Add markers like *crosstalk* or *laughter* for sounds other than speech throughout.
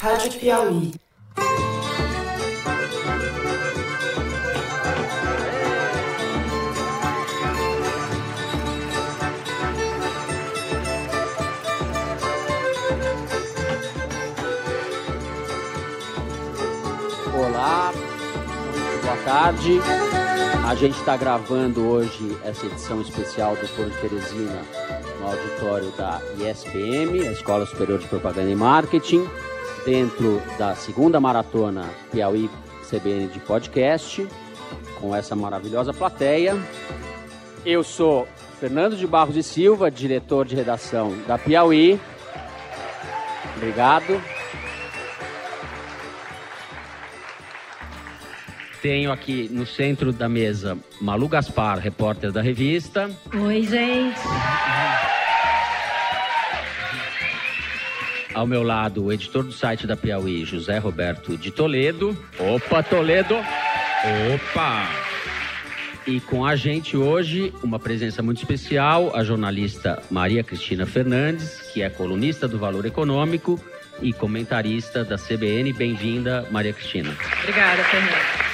Rádio Piauí. Olá, boa tarde. A gente está gravando hoje essa edição especial do Foro de Teresina no auditório da ISPM, a Escola Superior de Propaganda e Marketing, dentro da segunda maratona Piauí CBN de podcast, com essa maravilhosa plateia. Eu sou Fernando de Barros e Silva, diretor de redação da Piauí. Obrigado. Tenho aqui no centro da mesa Malu Gaspar, repórter da revista. Oi, gente. Ao meu lado, o editor do site da Piauí, José Roberto de Toledo. Opa, Toledo! Opa! E com a gente hoje, uma presença muito especial, a jornalista Maria Cristina Fernandes, que é colunista do Valor Econômico e comentarista da CBN. Bem-vinda, Maria Cristina. Obrigada, Fernando.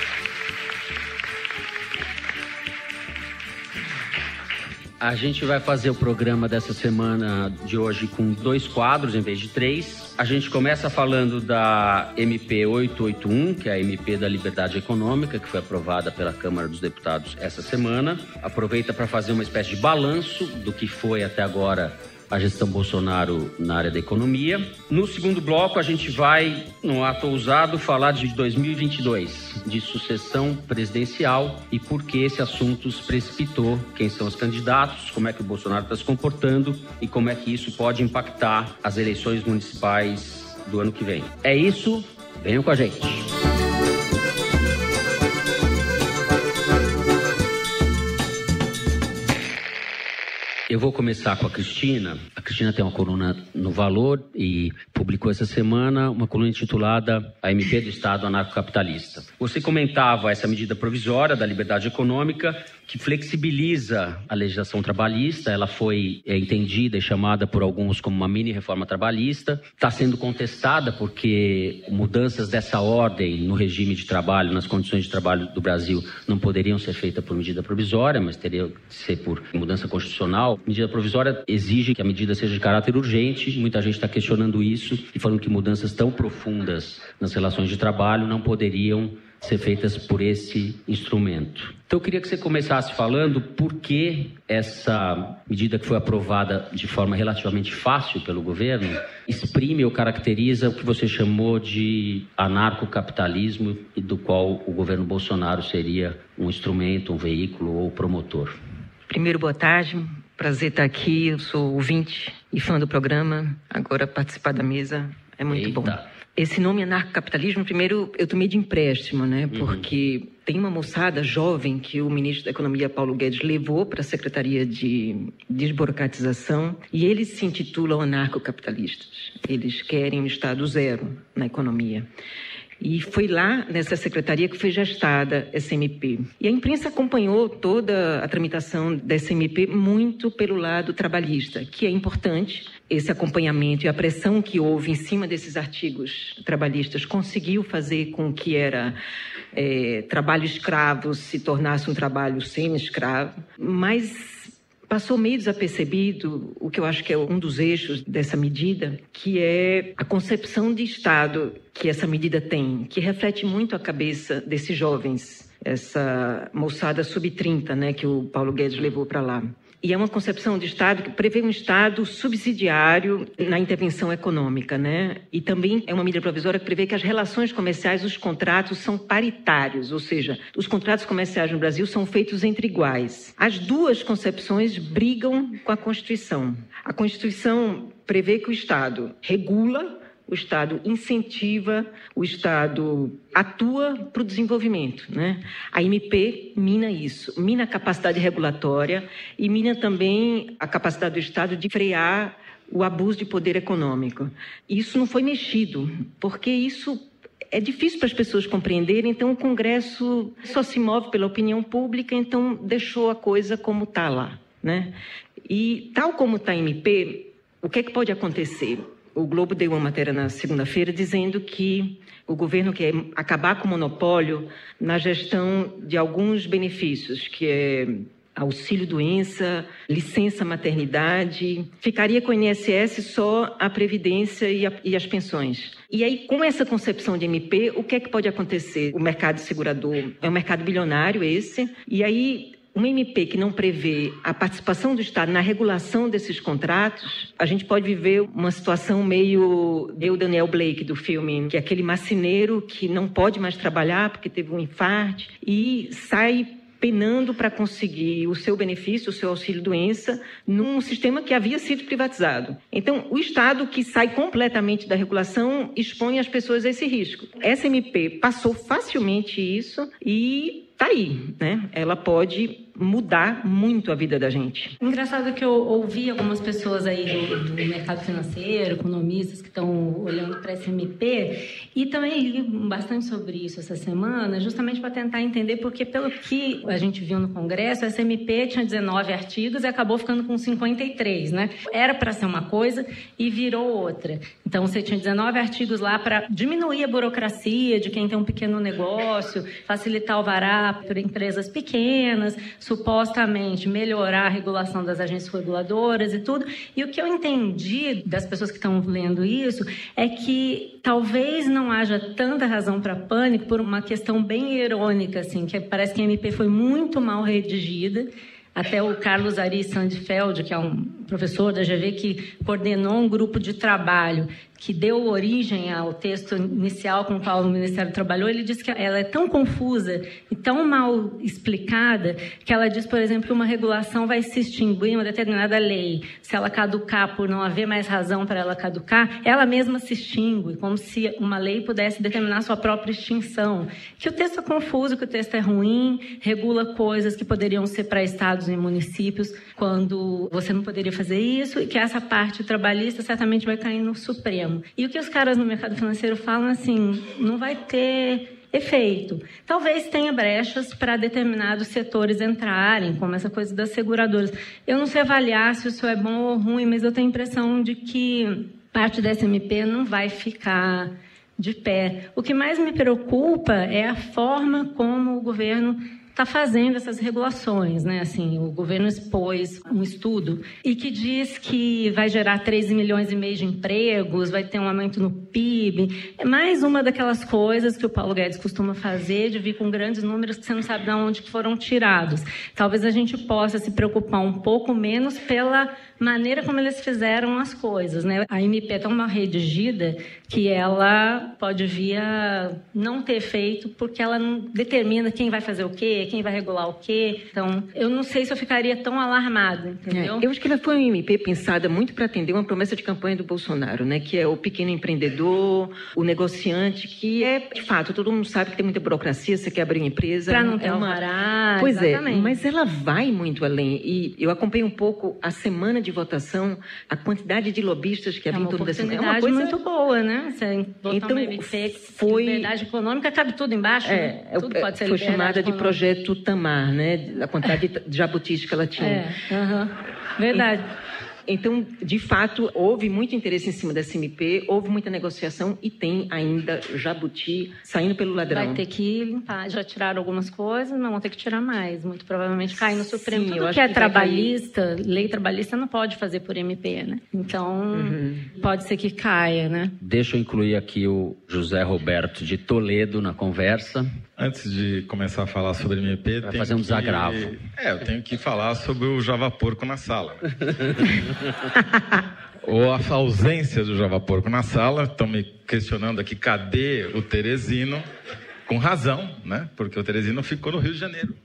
A gente vai fazer o programa dessa semana de hoje com dois quadros em vez de três. A gente começa falando da MP 881, que é a MP da Liberdade Econômica, que foi aprovada pela Câmara dos Deputados essa semana. Aproveita para fazer uma espécie de balanço do que foi até agora a gestão Bolsonaro na área da economia. No segundo bloco, a gente vai, no ato ousado, falar de 2022, de sucessão presidencial e por que esse assunto se precipitou, quem são os candidatos, como é que o Bolsonaro está se comportando e como é que isso pode impactar as eleições municipais do ano que vem. É isso, venham com a gente. Eu vou começar com a Cristina. A Cristina tem uma coluna no Valor e publicou essa semana uma coluna intitulada A MP do Estado Anarcocapitalista. Você comentava essa medida provisória da liberdade econômica que flexibiliza a legislação trabalhista. Ela foi é, entendida e chamada por alguns como uma mini reforma trabalhista. Está sendo contestada porque mudanças dessa ordem no regime de trabalho, nas condições de trabalho do Brasil, não poderiam ser feitas por medida provisória, mas teriam que ser por mudança constitucional. Medida provisória exige que a medida seja de caráter urgente. Muita gente está questionando isso e falando que mudanças tão profundas nas relações de trabalho não poderiam ser feitas por esse instrumento. Então eu queria que você começasse falando por que essa medida que foi aprovada de forma relativamente fácil pelo governo exprime ou caracteriza o que você chamou de anarcocapitalismo e do qual o governo Bolsonaro seria um instrumento, um veículo ou promotor. Primeiro, boa tarde. Prazer estar aqui. Eu sou ouvinte e fã do programa. Agora participar da mesa é muito Eita. bom. Esse nome anarcocapitalismo, primeiro eu tomei de empréstimo, né? Uhum. Porque tem uma moçada jovem que o ministro da Economia, Paulo Guedes, levou para a Secretaria de Desburocratização e eles se intitulam anarcocapitalistas. Eles querem um Estado zero na economia. E foi lá nessa secretaria que foi gestada essa MP. E a imprensa acompanhou toda a tramitação dessa MP muito pelo lado trabalhista, que é importante. Esse acompanhamento e a pressão que houve em cima desses artigos trabalhistas conseguiu fazer com que era é, trabalho escravo se tornasse um trabalho semi-escravo, mas passou meio desapercebido o que eu acho que é um dos eixos dessa medida, que é a concepção de Estado que essa medida tem, que reflete muito a cabeça desses jovens, essa moçada sub-30, né, que o Paulo Guedes levou para lá. E é uma concepção de Estado que prevê um Estado subsidiário na intervenção econômica, né? E também é uma medida provisória que prevê que as relações comerciais, os contratos são paritários, ou seja, os contratos comerciais no Brasil são feitos entre iguais. As duas concepções brigam com a Constituição. A Constituição prevê que o Estado regula o Estado incentiva, o Estado atua para o desenvolvimento. Né? A MP mina isso, mina a capacidade regulatória e mina também a capacidade do Estado de frear o abuso de poder econômico. Isso não foi mexido, porque isso é difícil para as pessoas compreenderem, então o Congresso só se move pela opinião pública, então deixou a coisa como está lá. Né? E tal como está a MP, o que, é que pode acontecer? O Globo deu uma matéria na segunda-feira dizendo que o governo quer acabar com o monopólio na gestão de alguns benefícios, que é auxílio doença, licença maternidade, ficaria com o INSS só a previdência e, a, e, as pensões. E aí, com essa concepção de MP, o que é que pode acontecer? O mercado segurador é um mercado bilionário esse, e aí uma MP que não prevê a participação do Estado na regulação desses contratos, a gente pode viver uma situação meio eu Daniel Blake do filme, que é aquele marceneiro que não pode mais trabalhar porque teve um infarte e sai penando para conseguir o seu benefício, o seu auxílio-doença, num sistema que havia sido privatizado. Então, o Estado que sai completamente da regulação expõe as pessoas a esse risco. Essa MP passou facilmente isso e está aí, né? Ela pode mudar muito a vida da gente. Engraçado que eu ouvi algumas pessoas aí do, do mercado financeiro, economistas que estão olhando para esse MP e também li bastante sobre isso essa semana, justamente para tentar entender porque pelo que a gente viu no Congresso, essa MP tinha 19 artigos e acabou ficando com 53, né? Era para ser uma coisa e virou outra. Então você tinha 19 artigos lá para diminuir a burocracia de quem tem um pequeno negócio, facilitar o vará para empresas pequenas, supostamente melhorar a regulação das agências reguladoras e tudo. E o que eu entendi das pessoas que estão lendo isso é que talvez não haja tanta razão para pânico por uma questão bem irônica, assim, que parece que a MP foi muito mal redigida. Até o Carlos Ari Sandfeld, que é um professor da GV, que coordenou um grupo de trabalho que deu origem ao texto inicial com o qual o Ministério trabalhou, ele diz que ela é tão confusa e tão mal explicada que ela diz, por exemplo, que uma regulação vai se extinguir em uma determinada lei. Se ela caducar por não haver mais razão para ela caducar, ela mesma se extingue, como se uma lei pudesse determinar sua própria extinção. Que o texto é confuso, que o texto é ruim, regula coisas que poderiam ser para estados e municípios, quando você não poderia fazer isso, e que essa parte trabalhista certamente vai cair no Supremo. E o que os caras no mercado financeiro falam assim, não vai ter efeito. Talvez tenha brechas para determinados setores entrarem, como essa coisa das seguradoras. Eu não sei avaliar se isso é bom ou ruim, mas eu tenho a impressão de que parte da SMP não vai ficar de pé. O que mais me preocupa é a forma como o governo está fazendo essas regulações, né? Assim, o governo expôs um estudo e que diz que vai gerar 13 milhões e meio de empregos, vai ter um aumento no PIB. É mais uma daquelas coisas que o Paulo Guedes costuma fazer, de vir com grandes números que você não sabe de onde foram tirados. Talvez a gente possa se preocupar um pouco menos pela maneira como eles fizeram as coisas, né? A MP é tão mal redigida que ela pode vir a não ter feito porque ela não determina quem vai fazer o quê, quem vai regular o quê. Então, eu não sei se eu ficaria tão alarmada, entendeu? É, eu acho que ela foi uma MP pensada muito para atender uma promessa de campanha do Bolsonaro, né? Que é o pequeno empreendedor, o negociante, que é, de fato, todo mundo sabe que tem muita burocracia, você quer abrir uma empresa. Para não ter é uma... alvará, Pois é, exatamente. é, mas ela vai muito além. E eu acompanhei um pouco a semana de votação, a quantidade de lobistas que havia é em torno dessa... É uma coisa muito boa, né? Você então, MP, foi... liberdade econômica, cabe tudo embaixo, é, né? Tudo pode ser Foi chamada de projeto Tamar, né? A quantidade de jabutis que ela tinha. É, uh -huh. verdade. E, então, de fato, houve muito interesse em cima dessa MP, houve muita negociação e tem ainda jabuti saindo pelo ladrão. Vai ter que limpar. Já tiraram algumas coisas, mas vão ter que tirar mais. Muito provavelmente cai no Supremo. Sim, Tudo que é que trabalhista, lei trabalhista não pode fazer por MP, né? Então, uhum. pode ser que caia, né? Deixa eu incluir aqui o José Roberto de Toledo na conversa. Antes de começar a falar sobre MP, vai fazer um que... desagravo. É, eu tenho que falar sobre o Java Porco na sala. Né? *laughs* Ou a ausência do Java Porco na sala. Estão me questionando aqui, cadê o Teresino? Com razão, né? Porque o Teresino ficou no Rio de Janeiro.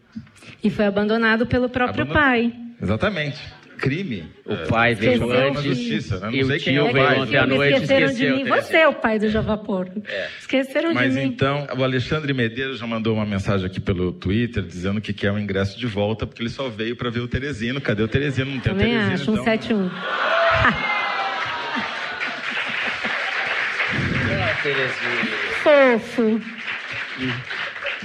E foi abandonado pelo próprio abandonado. pai. Exatamente crime. O é, pai veio antes. Justiça, né? Não e o tio veio ontem à noite esqueceram de mim. Você é o pai do Java Porco. É. Esqueceram Mas de mim. Mas então, o Alexandre Medeiros já mandou uma mensagem aqui pelo Twitter dizendo que quer o um ingresso de volta porque ele só veio para ver o Teresino. Cadê o Teresino? Não tem Também o Teresino. acho, então... 171. *laughs* Fofo.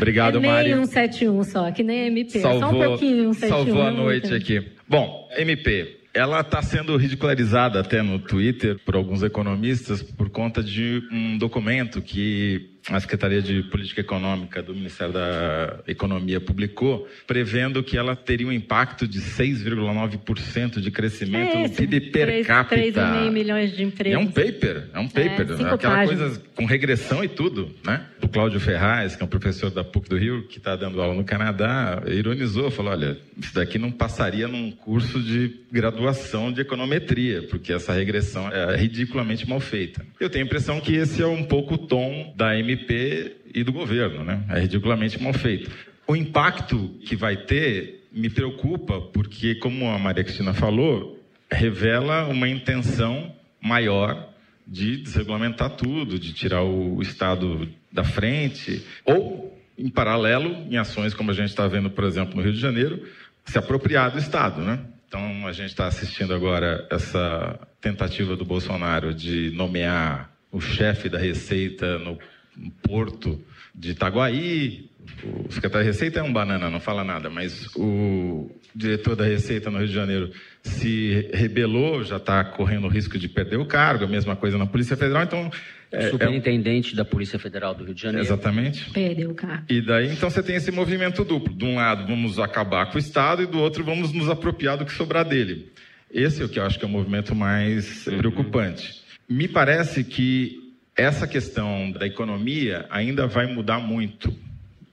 Obrigado, é meio Mário. 171 só, que nem MP. Salvou, só um pouquinho 171. Salvou a noite aqui. Bom, MP. ela está sendo ridicularizada até no Twitter por alguns economistas por conta de um documento que a Secretaria de Política Econômica do Ministério da Economia publicou, prevendo que ela teria um impacto de 6,9% de crescimento é no PIB per 3, capita. 3,5 milhões de empresas. é um paper, é um paper. É, aquela páginas. coisa com regressão e tudo, né? O Cláudio Ferraz, que é um professor da PUC do Rio, que está dando aula no Canadá, ironizou, falou, olha, isso daqui não passaria num curso de graduação de econometria, porque essa regressão é ridiculamente mal feita. Eu tenho a impressão que esse é um pouco o tom da M MP e do governo, né? É ridiculamente mal feito. O impacto que vai ter me preocupa, porque, como a Maria Cristina falou, revela uma intenção maior de desregulamentar tudo, de tirar o Estado da frente, ou, em paralelo, em ações como a gente está vendo, por exemplo, no Rio de Janeiro, se apropriar do Estado, né? Então, a gente está assistindo agora essa tentativa do Bolsonaro de nomear o chefe da Receita no porto de Itaguaí. O secretário de Receita é um banana, não fala nada, mas o diretor da Receita no Rio de Janeiro se rebelou, já está correndo o risco de perder o cargo, a mesma coisa na Polícia Federal, então... É, Superintendente é... da Polícia Federal do Rio de Janeiro. Exatamente. Perdeu o cargo. E daí, então, você tem esse movimento duplo. De um lado, vamos acabar com o Estado, e do outro, vamos nos apropriar do que sobrar dele. Esse é o que eu acho que é o movimento mais uhum. preocupante. Me parece que essa questão da economia ainda vai mudar muito.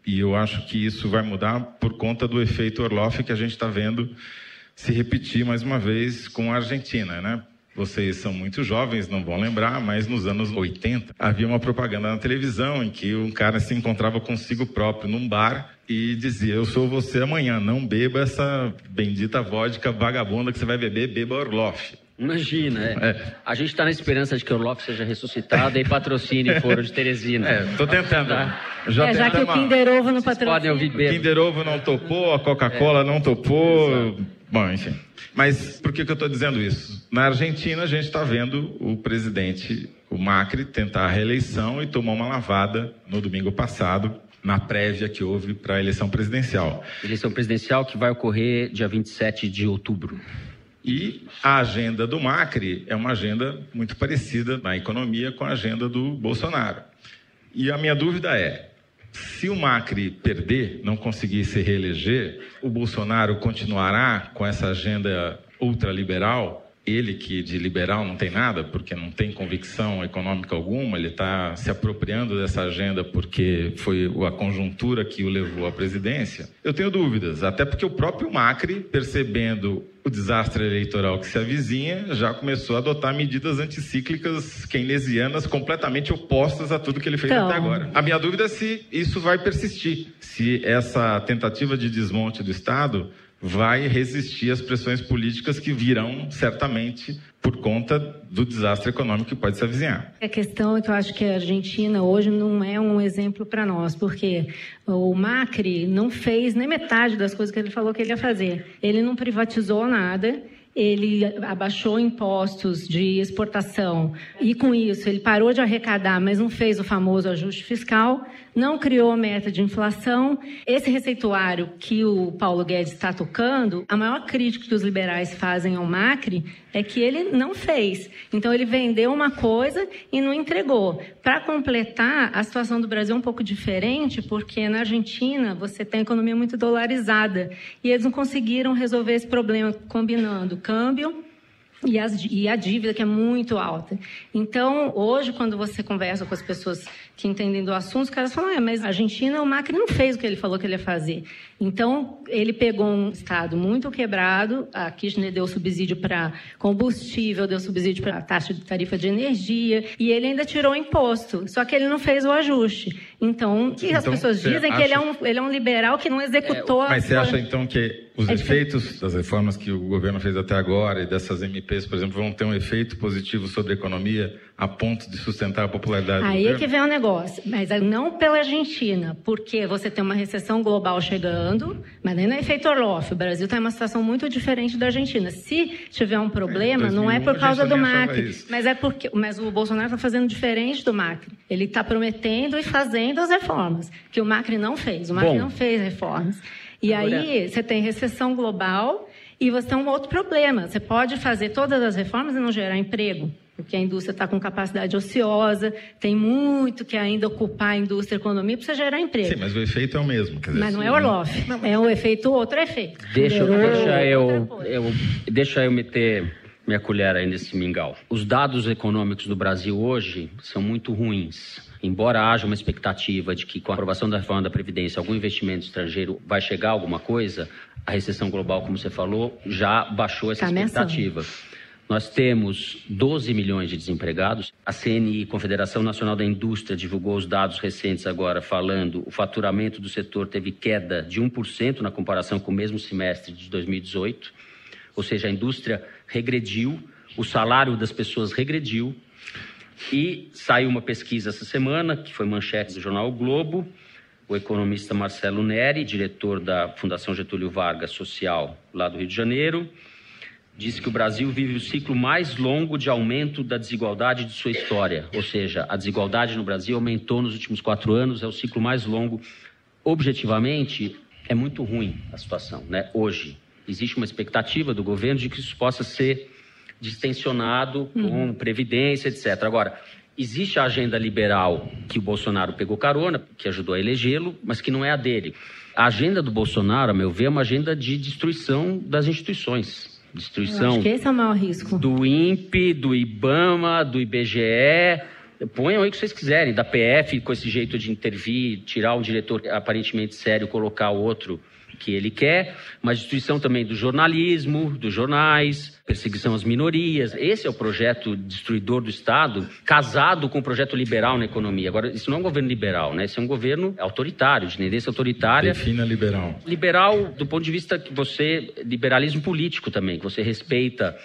E eu acho que isso vai mudar por conta do efeito Orloff que a gente está vendo se repetir mais uma vez com a Argentina, né? Vocês são muito jovens, não vão lembrar, mas nos anos 80 havia uma propaganda na televisão em que um cara se encontrava consigo próprio num bar e dizia: Eu sou você amanhã, não beba essa bendita vodka vagabunda que você vai beber, beba Orloff. Imagina, é. é. A gente está na esperança de que o Orloff seja ressuscitado e patrocine o Foro de Teresina. É, tô tentando. Tá. Já, é, já que o Kinder Ovo não patrocina. podem ouvir. O Kinder Ovo não topou, a Coca-Cola é. não topou. Exato. Bom, enfim. Mas por que, que eu estou dizendo isso? Na Argentina, a gente está vendo o presidente, o Macri, tentar a reeleição e tomar uma lavada no domingo passado, na prévia que houve para a eleição presidencial. Eleição presidencial que vai ocorrer dia 27 de outubro. E a agenda do Macri é uma agenda muito parecida na economia com a agenda do Bolsonaro. E a minha dúvida é: se o Macri perder, não conseguir se reeleger, o Bolsonaro continuará com essa agenda ultraliberal? Ele que de liberal não tem nada, porque não tem convicção econômica alguma, ele está se apropriando dessa agenda porque foi a conjuntura que o levou à presidência. Eu tenho dúvidas, até porque o próprio Macri, percebendo o desastre eleitoral que se avizinha já começou a adotar medidas anticíclicas keynesianas completamente opostas a tudo que ele fez então... até agora. A minha dúvida é se isso vai persistir, se essa tentativa de desmonte do Estado vai resistir às pressões políticas que virão certamente por conta do desastre econômico que pode se avizinhar. A questão é que eu acho que a Argentina hoje não é um exemplo para nós, porque o Macri não fez nem metade das coisas que ele falou que ele ia fazer. Ele não privatizou nada ele abaixou impostos de exportação e, com isso, ele parou de arrecadar, mas não fez o famoso ajuste fiscal, não criou meta de inflação. Esse receituário que o Paulo Guedes está tocando, a maior crítica que os liberais fazem ao Macri é que ele não fez. Então, ele vendeu uma coisa e não entregou. Para completar, a situação do Brasil é um pouco diferente, porque na Argentina você tem a economia muito dolarizada e eles não conseguiram resolver esse problema combinando câmbio e, as, e, a dívida que é muito alta. Então, hoje, quando você conversa com as pessoas que entendem do assunto, os caras falam, é, mas a Argentina, o Macri não fez o que ele falou que ele ia fazer. Então, ele pegou um estado muito quebrado, a Kirchner deu subsídio para combustível, deu subsídio para taxa de tarifa de energia, e ele ainda tirou imposto, só que ele não fez o ajuste. Então, que então, as pessoas dizem acha... que ele é, um, ele é um liberal que não executou... É, mas você acha, então, que os é efeitos das reformas que o governo fez até agora e dessas MPs, por exemplo, vão ter um efeito positivo sobre a economia a ponto de sustentar a popularidade Aí é que vem o negócio, mas não pela Argentina, porque você tem uma recessão global chegando, mas nem no efeito Orloff. O Brasil está em uma situação muito diferente da Argentina. Se tiver um problema, é, 2001, não é por causa do Macri, mas é porque, mas o Bolsonaro está fazendo diferente do Macri. Ele está prometendo e fazendo as reformas que o Macri não fez. O Macri Bom, não fez reformas. E agora... aí você tem recessão global E você tem um outro problema. Você pode fazer todas as reformas e não gerar emprego porque a indústria está com capacidade ociosa, tem muito que ainda ocupar a indústria e a economia para gerar emprego. Sim, mas o efeito é o mesmo. Dizer, mas não é Orloff, é um efeito, outro efeito. Deixa, deixa, eu, eu, deixa eu meter minha colher aí nesse mingau. Os dados econômicos do Brasil hoje são muito ruins. Embora haja uma expectativa de que com a aprovação da reforma da Previdência algum investimento estrangeiro vai chegar a alguma coisa, a recessão global, como você falou, já baixou essa tá expectativa. Nós temos 12 milhões de desempregados. A CNI, Confederação Nacional da Indústria, divulgou os dados recentes agora, falando o faturamento do setor teve queda de 1% na comparação com o mesmo semestre de 2018. Ou seja, a indústria regrediu, o salário das pessoas regrediu. E saiu uma pesquisa essa semana, que foi manchete do jornal o Globo. O economista Marcelo Neri, diretor da Fundação Getúlio Vargas Social, lá do Rio de Janeiro, disse que o Brasil vive o ciclo mais longo de aumento da desigualdade de sua história. Ou seja, a desigualdade no Brasil aumentou nos últimos quatro anos, é o ciclo mais longo. Objetivamente, é muito ruim a situação, né? Hoje. Existe uma expectativa do governo de que isso possa ser distensionado com uhum. previdência, etc. Agora, existe a agenda liberal que o Bolsonaro pegou carona, que ajudou a elegê-lo, mas que não é a dele. A agenda do Bolsonaro, a meu ver, é uma agenda de destruição das instituições destruição. esse é o maior risco. Do INPE, do IBAMA, do IBGE. Ponham aí o que vocês quiserem, da PF, com esse jeito de intervir, tirar um diretor aparentemente sério, colocar outro que ele quer, mas destruição também do jornalismo, dos jornais, perseguição às minorias. Esse é o projeto destruidor do Estado, casado com o projeto liberal na economia. Agora, isso não é um governo liberal, né? Isso é um governo autoritário, de tendência autoritária. Defina liberal. Liberal do ponto de vista que você... Liberalismo político também, que você respeita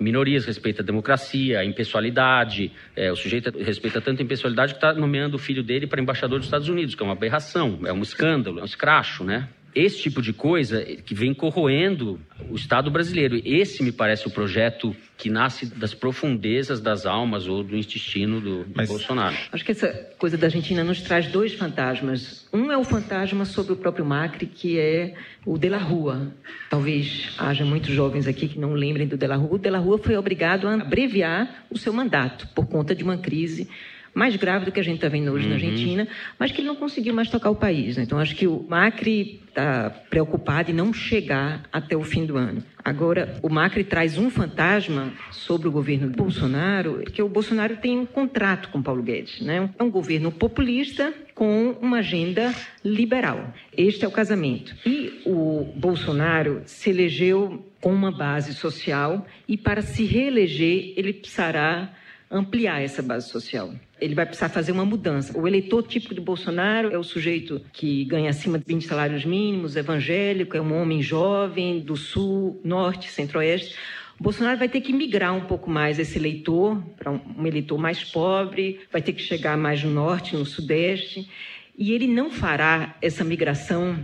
minorias, respeita a democracia, a impessoalidade. É, o sujeito respeita tanto a impessoalidade que está nomeando o filho dele para embaixador dos Estados Unidos, que é uma aberração, é um escândalo, é um escracho, né? Esse tipo de coisa que vem corroendo o Estado brasileiro. Esse me parece o projeto que nasce das profundezas das almas ou do intestino do, Mas, Bolsonaro. Acho que essa coisa da Argentina nos traz dois fantasmas. Um é o fantasma sobre o próprio Macri, que é o de la Rua. Talvez haja muitos jovens aqui que não lembrem do de la Rua. O de la Rua foi obrigado a abreviar o seu mandato por conta de uma crise mais grave do que a gente está vendo hoje uhum. na Argentina, mas que ele não conseguiu mais tocar o país. Né? Então, acho que o Macri está preocupado em não chegar até o fim do ano. Agora, o Macri traz um fantasma sobre o governo Bolsonaro, que o Bolsonaro tem um contrato com Paulo Guedes. Né? É um governo populista com uma agenda liberal. Este é o casamento. E o Bolsonaro se elegeu com uma base social e, para se reeleger, ele precisará ampliar essa base social ele vai precisar fazer uma mudança. O eleitor típico de Bolsonaro é o sujeito que ganha acima de 20 salários mínimos, evangélico, é um homem jovem do sul, norte, centro-oeste. Bolsonaro vai ter que migrar um pouco mais esse eleitor para um eleitor mais pobre, vai ter que chegar mais no norte, no sudeste, e ele não fará essa migração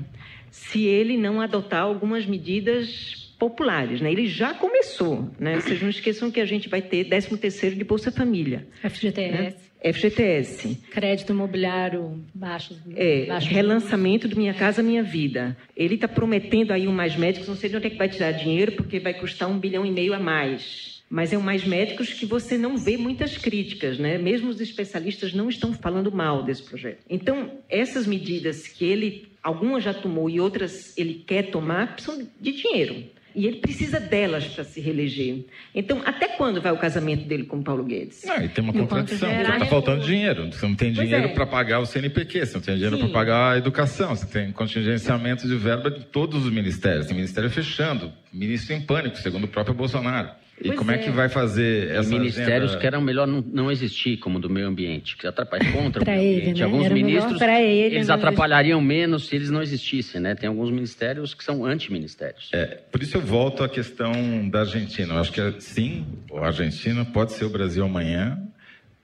se ele não adotar algumas medidas populares, né? Ele já começou, né? Vocês não esqueçam que a gente vai ter 13 terceiro de Bolsa Família. FGTS. Né? FGTS. Crédito imobiliário baixo. É, baixo relançamento do Minha Casa Minha Vida. Ele está prometendo aí um Mais Médicos, não sei de onde é que vai tirar dinheiro, porque vai custar um bilhão e meio a mais. Mas é um Mais Médicos que você não vê muitas críticas, né? Mesmo os especialistas não estão falando mal desse projeto. Então, essas medidas que ele, algumas já tomou e outras ele quer tomar, precisam de dinheiro. E ele precisa delas para se reeleger. Então, até quando vai o casamento dele com Paulo Guedes? Não, e tem uma contradição. Está faltando dinheiro. Você não tem dinheiro é. para pagar o CNPq, você não tem dinheiro para pagar a educação, você tem contingenciamento de verba de todos os ministérios. Tem ministério fechando, ministro em pânico, segundo o próprio Bolsonaro. E pois como é. é. que vai fazer essa ministérios agenda... que eram melhor não, não, existir, como do meio ambiente, que atrapalham contra o meio ele, ambiente. Né? Alguns era ministros, ele, eles atrapalhariam menos se eles não existissem, né? Tem alguns ministérios que são anti-ministérios. É, por isso eu volto à questão da Argentina. Eu acho que sim, a Argentina pode ser o Brasil amanhã,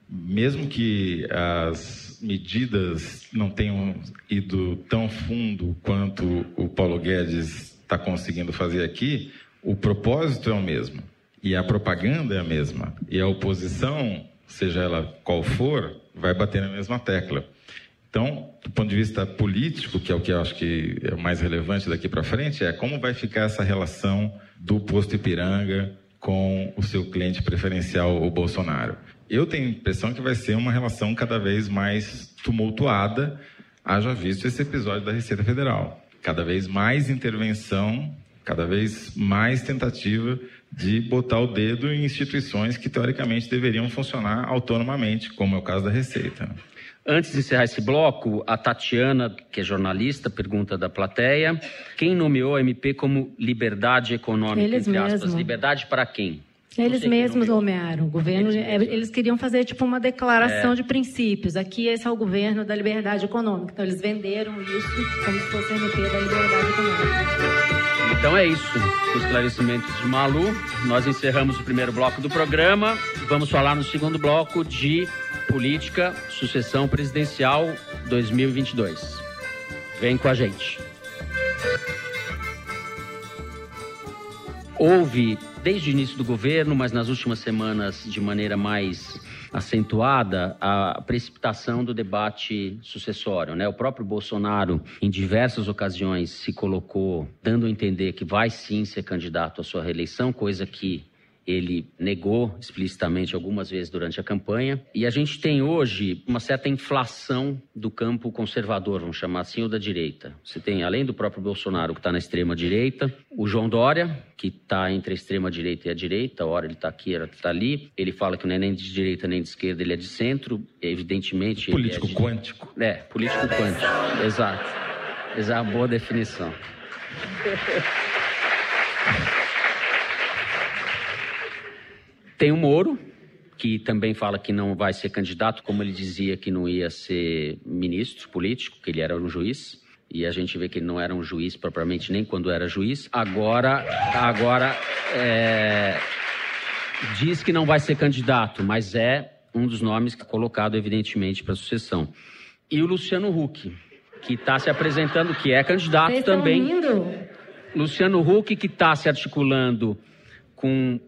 mesmo que as medidas não tenham ido tão fundo quanto o Paulo Guedes está conseguindo fazer aqui, o propósito é o mesmo e a propaganda é a mesma. E a oposição, seja ela qual for, vai bater na mesma tecla. Então, do ponto de vista político, que é o que eu acho que é o mais relevante daqui para frente, é como vai ficar essa relação do posto Ipiranga com o seu cliente preferencial, o Bolsonaro. Eu tenho a impressão que vai ser uma relação cada vez mais tumultuada, haja visto esse episódio da Receita Federal. Cada vez mais intervenção, cada vez mais tentativa de botar o dedo em instituições que teoricamente deveriam funcionar autonomamente, como é o caso da Receita. Antes de encerrar esse bloco, a Tatiana, que é jornalista, pergunta da plateia: quem nomeou a MP como liberdade econômica? Eles entre aspas, mesmo. Liberdade para quem? Eles mesmos nomearam. O governo, eles, eles, queriam fazer tipo uma declaração é. de princípios. Aqui esse é o governo da liberdade econômica. Então eles venderam isso como se fosse MP da liberdade econômica. Então é isso. Com esclarecimentos de Malu, nós encerramos o primeiro bloco do programa. Vamos falar no segundo bloco de Política, Sucessão Presidencial 2022. Vem com a gente. Houve, desde o início do governo, mas nas últimas semanas de maneira mais acentuada, a precipitação do debate sucessório. Né? O próprio Bolsonaro, em diversas ocasiões, se colocou dando a entender que vai sim ser candidato à sua reeleição, coisa que ele negou explicitamente algumas vezes durante a campanha. E a gente tem hoje uma certa inflação do campo conservador, vamos chamar assim, ou da direita. Você tem, além do próprio Bolsonaro, que está na extrema-direita, o João Dória, que está entre a extrema-direita e a direita, hora ele está aqui, hora ele está ali. Ele fala que não é nem de direita nem de esquerda, ele é de centro, evidentemente. Político é de... quântico. É, político quântico, exato. Essa é uma boa definição. *laughs* Tem o Moro, que também fala que não vai ser candidato, como ele dizia que não ia ser ministro político, que ele era um juiz. E a gente vê que ele não era um juiz propriamente nem quando era juiz. Agora, agora é, diz que não vai ser candidato, mas é um dos nomes colocado evidentemente para a sucessão. E o Luciano Huck, que está se apresentando, que é candidato Vocês também. Ouvindo? Luciano Huck, que está se articulando com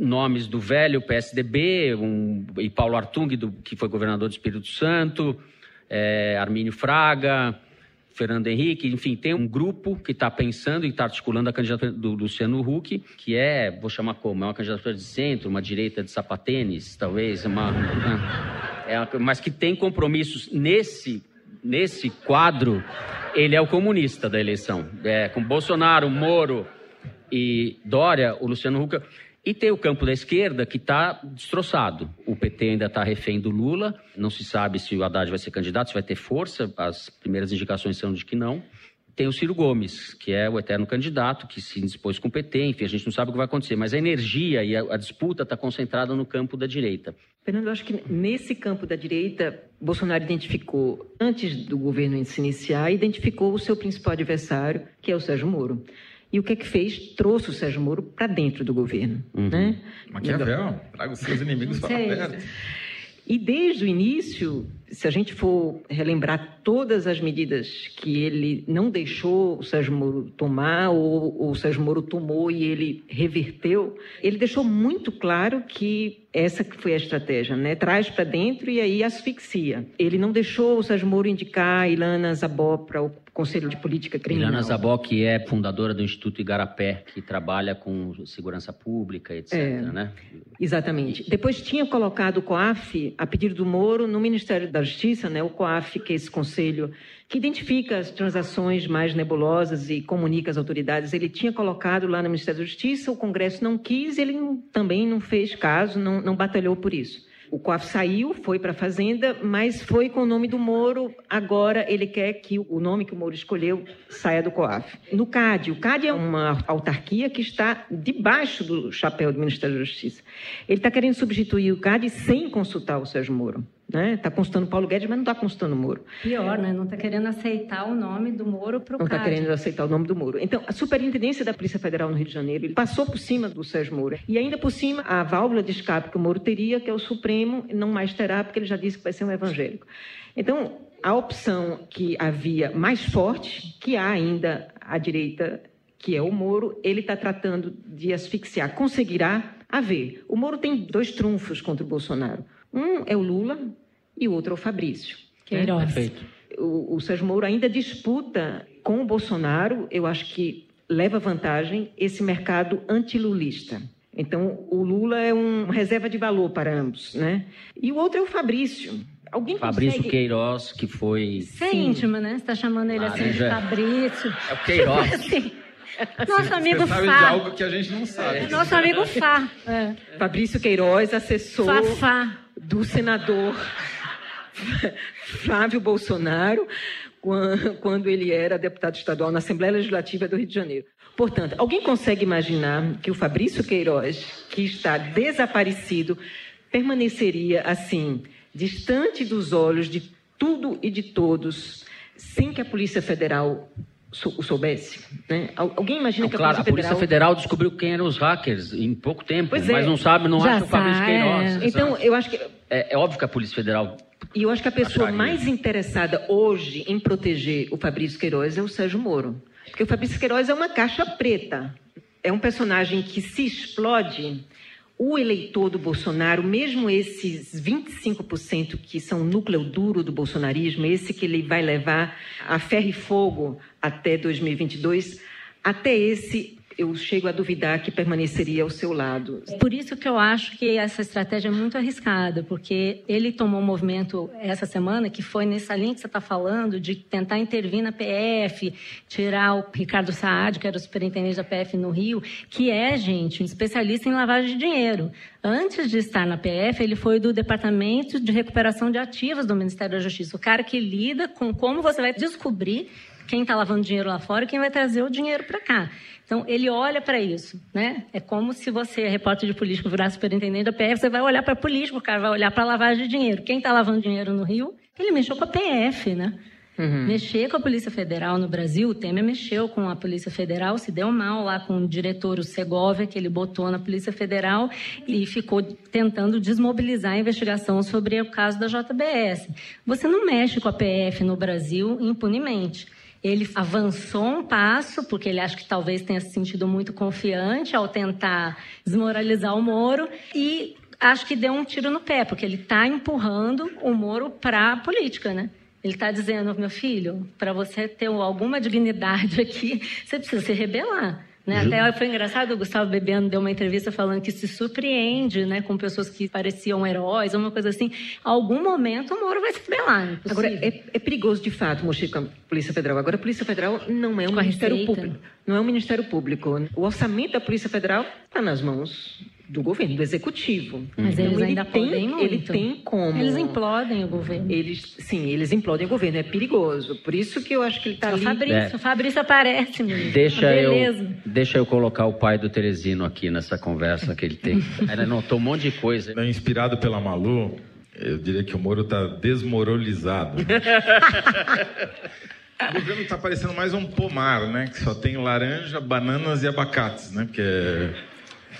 nomes do velho PSDB, um, e Paulo Artung, do, que foi governador do Espírito Santo, é, Armínio Fraga, Fernando Henrique, enfim, tem um grupo que está pensando e está articulando a candidatura do Luciano Huck, que é, vou chamar como, é uma candidatura de centro, uma direita de sapatênis, talvez, uma, é, mas que tem compromissos nesse, nesse quadro, ele é o comunista da eleição. É, com Bolsonaro, Moro e Dória, o Luciano Huck e tem o campo da esquerda que está destroçado. O PT ainda está refém do Lula, não se sabe se o Haddad vai ser candidato, se vai ter força, as primeiras indicações são de que não. Tem o Ciro Gomes, que é o eterno candidato, que se dispôs com o PT, enfim, a gente não sabe o que vai acontecer, mas a energia e a, a disputa está concentrada no campo da direita. Fernando, eu acho que nesse campo da direita, Bolsonaro identificou, antes do governo se iniciar, identificou o seu principal adversário, que é o Sérgio Moro. E o que é que fez? Trouxe o Sérgio Moro para dentro do governo. Uhum. Né? Maquiavel, traga os seus inimigos para perto. E desde o início, se a gente for relembrar todas as medidas que ele não deixou o Sérgio Moro tomar, ou, o Sérgio Moro tomou e ele reverteu, ele deixou muito claro que essa foi a estratégia, né? Traz para dentro e aí asfixia. Ele não deixou o Sérgio Moro indicar Ilana Zabó para o Conselho de Política Criminal. Ilana Zabó, que é fundadora do Instituto Igarapé, que trabalha com segurança pública, etc. É, né? Exatamente. Depois tinha colocado o COAF, a pedido do Moro, no Ministério da Justiça, né? o COAF, que é esse conselho que identifica as transações mais nebulosas e comunica às autoridades. Ele tinha colocado lá no Ministério da Justiça, o Congresso não quis, ele também não fez caso, não, não batalhou por isso. O COAF saiu, foi para a Fazenda, mas foi com o nome do Moro. Agora ele quer que o nome que o Moro escolheu saia do COAF. No CAD, o CAD é uma autarquia que está debaixo do chapéu do Ministério da Justiça. Ele está querendo substituir o CAD sem consultar o Sérgio Moro. Está né? Tá constando Paulo Guedes, mas não está constando Moro. Pior, né? não está querendo aceitar o nome do Moro para o Não está querendo aceitar o nome do Moro. Então, a Superintendência da Polícia Federal no Rio de Janeiro ele passou por cima do Sérgio Moro. E ainda por cima, a válvula de escape que o Moro teria, que é o Supremo, não mais terá, porque ele já disse que vai ser um evangélico. Então, a opção que havia mais forte, que há ainda à direita, que é o Moro, ele está tratando de asfixiar. Conseguirá haver. O Moro tem dois trunfos contra o Bolsonaro. Um é o Lula e o outro é o Fabrício. Queiroz. Perfeito. o, o Sérgio Moro ainda disputa com o Bolsonaro, eu acho que leva vantagem esse mercado antilulista. Então, o Lula é uma reserva de valor para ambos, né? E o outro é o Fabrício. Alguém Fabrício consegue... Queiroz, que foi... Você é íntimo, né? Você está chamando ele assim de Fabrício. É o Queiroz. *laughs* assim, nosso amigo Fá. de algo que a gente não sabe. É. Nosso amigo Fá. É. Fabrício Queiroz, assessor Fá, do senador *laughs* Flávio Bolsonaro, quando ele era deputado estadual na Assembleia Legislativa do Rio de Janeiro. Portanto, alguém consegue imaginar que o Fabrício Queiroz, que está desaparecido, permaneceria assim, distante dos olhos de tudo e de todos, sem que a Polícia Federal o soubesse? Né? Alguém imagina não, que a claro, Polícia, a Polícia Federal... descobriu quem eram os hackers em pouco tempo, mas é. não sabe, não acha o Fabrício Queiroz. É. Então, eu acho que... É, é, óbvio que a Polícia Federal... E eu acho que a pessoa mais interessada hoje em proteger o Fabrício Queiroz é o Sérgio Moro. Porque o Fabrício Queiroz é uma caixa preta. É um personagem que se explode o eleitor do Bolsonaro, mesmo esses 25% que são núcleo duro do bolsonarismo, esse que ele vai levar a ferro e fogo até 2022, até esse eu chego a duvidar que permaneceria ao seu lado. Por isso que eu acho que essa estratégia é muito arriscada, porque ele tomou um movimento essa semana que foi nessa linha que você está falando, de tentar intervir na PF, tirar o Ricardo Saad, que era o superintendente da PF no Rio, que é, gente, um especialista em lavagem de dinheiro. Antes de estar na PF, ele foi do Departamento de Recuperação de Ativos do Ministério da Justiça, o cara que lida com como você vai descobrir quem está lavando dinheiro lá fora e quem vai trazer o dinheiro para cá. Então, ele olha para isso, né? É como se você, repórter de político, virar superintendente da PF, você vai olhar para político, o cara vai olhar para lavagem de dinheiro. Quem está lavando dinheiro no Rio? Ele mexeu com a PF, né? Uhum. Mexer com a Polícia Federal no Brasil, o Temer mexeu com a Polícia Federal, se deu mal lá com o diretor, o Segovia, que ele botou na Polícia Federal e ficou tentando desmobilizar a investigação sobre o caso da JBS. Você não mexe com a PF no Brasil impunemente. Ele avançou um passo, porque ele acha que talvez tenha se sentido muito confiante ao tentar desmoralizar o Moro, e acho que deu um tiro no pé, porque ele está empurrando o Moro para a política, né? Ele está dizendo, meu filho, para você ter alguma dignidade *laughs* aqui, você precisa se rebelar. Né? Até foi engraçado, o Gustavo Bebiano deu uma entrevista falando que se surpreende né, com pessoas que pareciam heróis, uma coisa assim. Algum momento o Moro vai se rebelar. É Agora, é, é, perigoso de fato com a Polícia Federal. Agora, a Polícia Federal não é um Ministério Público. Não é um Ministério Público. O orçamento da Polícia Federal está nas mãos do governo, do executivo. Mas então, eles ele ainda tem, podem muito. Ele tem como. Eles implodem o governo. Eles, sim, eles implodem o governo. É perigoso. Por isso que eu acho que ele está ali. O Fabrício, É. o Fabrício aparece, menino. Deixa eu, Beleza. deixa eu colocar o pai do Teresino aqui nessa conversa que ele tem. *laughs* Ele anotou um monte de coisa. É Inspirado pela Malu, eu diria que o Moro está desmoralizado. *laughs* o governo está parecendo mais um pomar, né? Que só tem laranja, bananas e abacates, né? Porque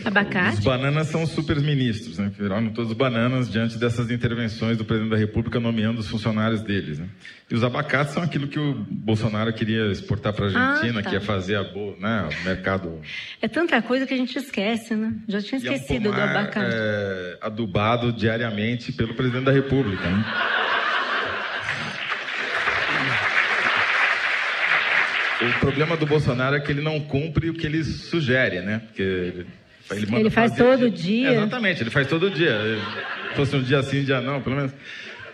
Abacate? os bananas são os super ministros, né? Viraram todos bananas diante dessas intervenções do presidente da República nomeando os funcionários deles, né? E os abacates são aquilo que o Bolsonaro queria exportar para a Argentina, Ah, tá. que ia fazer a né? O mercado É tanta coisa que a gente esquece, né? Já tinha E é um esquecido do pomar, abacate. é, adubado diariamente pelo presidente da República. Né? O problema do Bolsonaro é que ele não cumpre o que ele sugere, né? Porque ele, manda Ele faz todo dia. Exatamente, ele faz todo dia. Se fosse um dia sim, um dia não, pelo menos.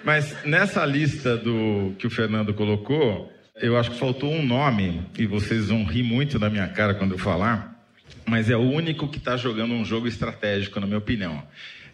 Mas nessa lista do que o Fernando colocou, eu acho que faltou um nome, e vocês vão rir muito da minha cara quando eu falar, mas é o único que está jogando um jogo estratégico, na minha opinião.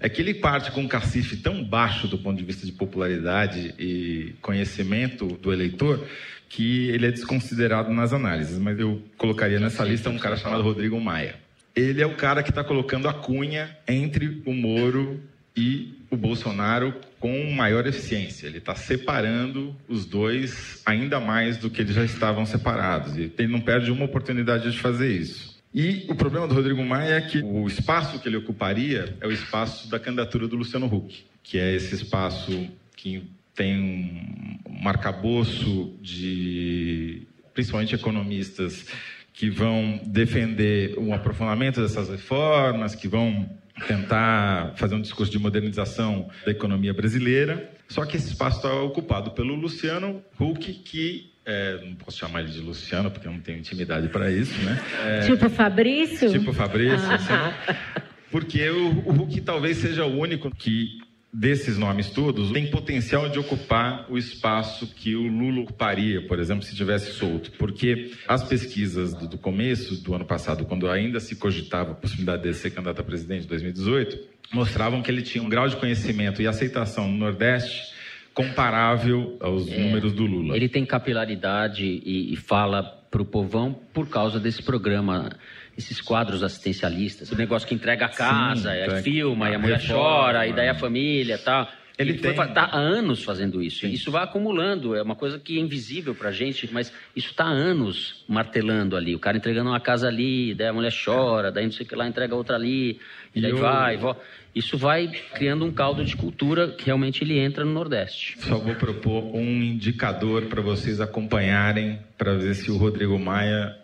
É que ele parte com um cacife tão baixo do ponto de vista de popularidade e conhecimento do eleitor que ele é desconsiderado nas análises. Mas eu colocaria nessa lista um cara chamado Rodrigo Maia. Ele é o cara que está colocando a cunha entre o Moro e o Bolsonaro com maior eficiência. Ele está separando os dois ainda mais do que eles já estavam separados. E ele não perde uma oportunidade de fazer isso. E o problema do Rodrigo Maia é que o espaço que ele ocuparia é o espaço da candidatura do Luciano Huck, que é esse espaço que tem um arcabouço de, principalmente economistas, que vão defender o aprofundamento dessas reformas, que vão tentar fazer um discurso de modernização da economia brasileira. Só que esse espaço está ocupado pelo Luciano Huck, que é, não posso chamar ele de Luciano, porque eu não tenho intimidade para isso, né? É, tipo Fabrício? Tipo Fabrício, ah. assim. Porque o, o Huck talvez seja o único que desses nomes todos tem potencial de ocupar o espaço que o Lula ocuparia, por exemplo, se tivesse solto. Porque as pesquisas do, do começo do ano passado, quando ainda se cogitava a possibilidade de ser candidato a presidente em 2018, mostravam que ele tinha um grau de conhecimento e aceitação no Nordeste comparável aos é, números do Lula. Ele tem capilaridade e, e fala para o povão por causa desse programa esses quadros assistencialistas, o negócio que entrega a casa, Sim, é, filma, e a mulher chora, e daí a família tal. Ele está há anos fazendo isso. Sim. Isso vai acumulando. É uma coisa que é invisível para a gente, mas isso está há anos martelando ali. O cara entregando uma casa ali, daí a mulher chora, daí não sei o que lá entrega outra ali, e daí eu... vai, vai. Isso vai criando um caldo de cultura que realmente ele entra no Nordeste. Só vou propor um indicador para vocês acompanharem para ver se o Rodrigo Maia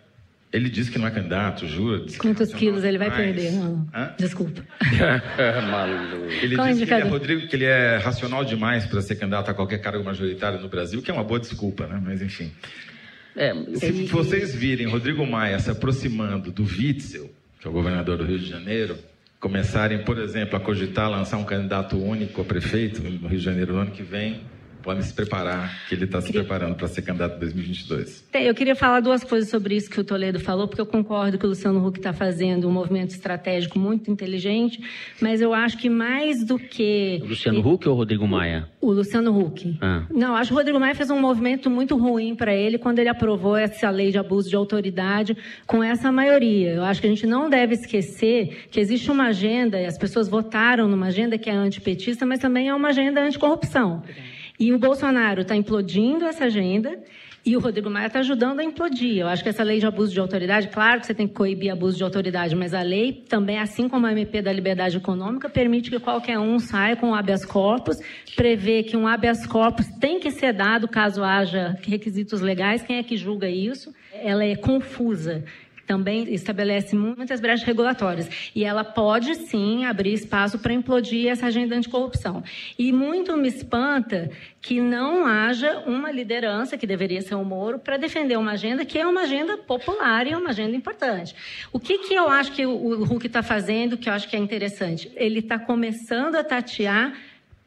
ele disse que não é candidato, jura? Quantos quilos ele vai perder? Não, desculpa. *laughs* ele Qual disse que ele, é, Rodrigo, que ele é racional demais para ser candidato a qualquer cargo majoritário no Brasil, que é uma boa desculpa, né? Mas enfim. É, se ele... vocês virem Rodrigo Maia se aproximando do Witzel, que é o governador do Rio de Janeiro, começarem, por exemplo, a cogitar lançar um candidato único a prefeito no Rio de Janeiro no ano que vem, podem se preparar, que ele está se preparando para ser candidato em 2022. Eu queria falar duas coisas sobre isso que o Toledo falou, porque eu concordo que o Luciano Huck está fazendo um movimento estratégico muito inteligente, mas eu acho que mais do que... O Luciano Huck ou o Rodrigo Maia? O Luciano Huck. Ah. Não, acho que o Rodrigo Maia fez um movimento muito ruim para ele quando ele aprovou essa lei de abuso de autoridade com essa maioria. Eu acho que a gente não deve esquecer que existe uma agenda, e as pessoas votaram numa agenda que é antipetista, mas também é uma agenda anticorrupção. E o Bolsonaro está implodindo essa agenda e o Rodrigo Maia está ajudando a implodir. Eu acho que essa lei de abuso de autoridade, claro que você tem que coibir abuso de autoridade, mas a lei também, assim como a MP da liberdade econômica, permite que qualquer um saia com habeas corpus, prevê que um habeas corpus tem que ser dado caso haja requisitos legais. Quem é que julga isso? Ela é confusa também estabelece muitas brechas regulatórias. E ela pode, sim, abrir espaço para implodir essa agenda anticorrupção. E muito me espanta que não haja uma liderança, que deveria ser o Moro, para defender uma agenda que é uma agenda popular e é uma agenda importante. O que, que eu acho que o Huck está fazendo, que eu acho que é interessante? Ele está começando a tatear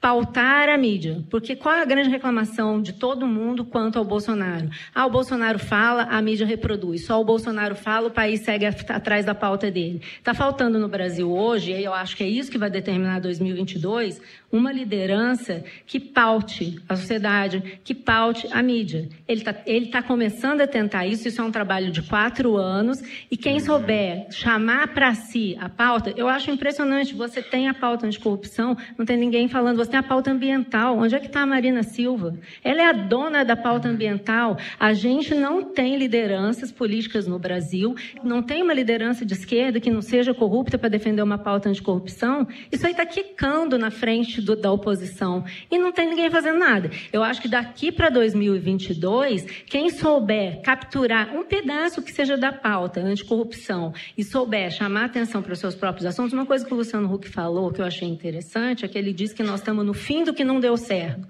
pautar a mídia. Porque qual é a grande reclamação de todo mundo quanto ao Bolsonaro? Ah, o Bolsonaro fala, a mídia reproduz. Só o Bolsonaro fala, o país segue atrás da pauta dele. Está faltando no Brasil hoje, e eu acho que é isso que vai determinar 2022, uma liderança que paute a sociedade, que paute a mídia. Ele está ele tá começando a tentar isso, isso é um trabalho de quatro anos, e quem souber chamar para si a pauta, eu acho impressionante, você tem a pauta anticorrupção, não tem ninguém falando, você tem a pauta ambiental, onde é que está a Marina Silva? Ela é a dona da pauta ambiental, a gente não tem lideranças políticas no Brasil, não tem uma liderança de esquerda que não seja corrupta para defender uma pauta anticorrupção, isso aí está quicando na frente do, da oposição. E não tem ninguém fazendo nada. Eu acho que daqui para 2022, quem souber capturar um pedaço que seja da pauta anticorrupção e souber chamar atenção para os seus próprios assuntos, uma coisa que o Luciano Huck falou que eu achei interessante é que ele disse que nós estamos no fim do que não deu certo.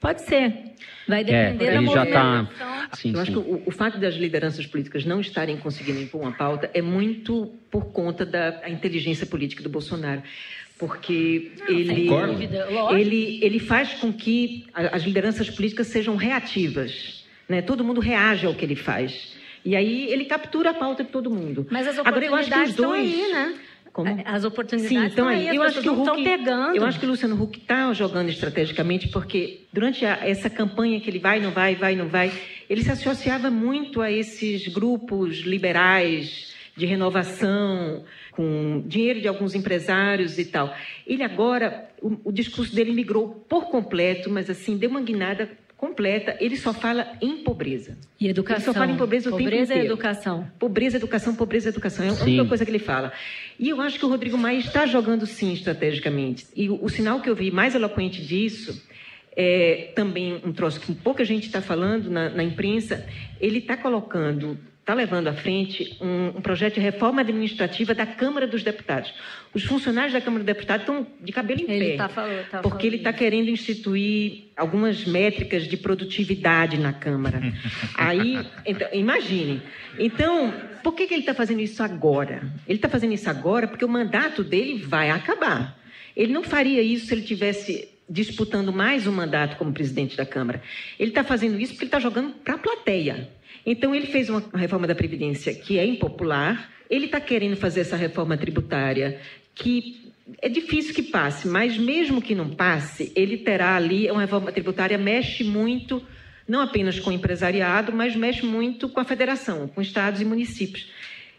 Pode ser. Vai é, depender é, da já tá... Sim, Eu sim. acho que o, o, fato das lideranças políticas não estarem conseguindo impor uma pauta é muito por conta da inteligência política do Bolsonaro porque ele, ele, ele faz com que as lideranças políticas sejam reativas. Né? Todo mundo reage ao que ele faz. E aí ele captura a pauta de todo mundo. Mas as oportunidades Agora, eu acho que os dois, estão aí, né? Como? As oportunidades Sim, então aí, eu acho que o Huck, estão pegando. Eu acho que o Luciano Huck está jogando estrategicamente porque durante a, essa campanha que ele vai, não vai, vai, não vai, ele se associava muito a esses grupos liberais de renovação, com dinheiro de alguns empresários e tal. Ele agora, o, o discurso dele migrou por completo, mas assim, deu uma guinada completa, ele só fala em pobreza. E educação. Ele só fala em pobreza o pobreza tempo inteiro. e educação. Pobreza, educação, pobreza, educação. É a única coisa que ele fala. E eu acho que o Rodrigo Maia está jogando sim estrategicamente. E o, o sinal que eu vi mais eloquente disso é também um troço que pouca gente está falando na, na imprensa. Ele está colocando está levando à frente um, um, projeto de reforma administrativa da Câmara dos Deputados. Os funcionários da Câmara dos Deputados estão de cabelo em ele pé, tá falando, tá porque ele está querendo instituir algumas métricas de produtividade na Câmara. *laughs* Aí, então, imagine. Então, por que, que ele está fazendo isso agora? Ele está fazendo isso agora porque o mandato dele vai acabar. Ele não faria isso se ele tivesse disputando mais um mandato como presidente da Câmara. Ele está fazendo isso porque ele está jogando para a plateia. Então, ele fez uma reforma da Previdência que é impopular, ele está querendo fazer essa reforma tributária que é difícil que passe, mas mesmo que não passe, ele terá ali uma reforma tributária mexe muito, não apenas com o empresariado, mas mexe muito com a federação, com estados e municípios.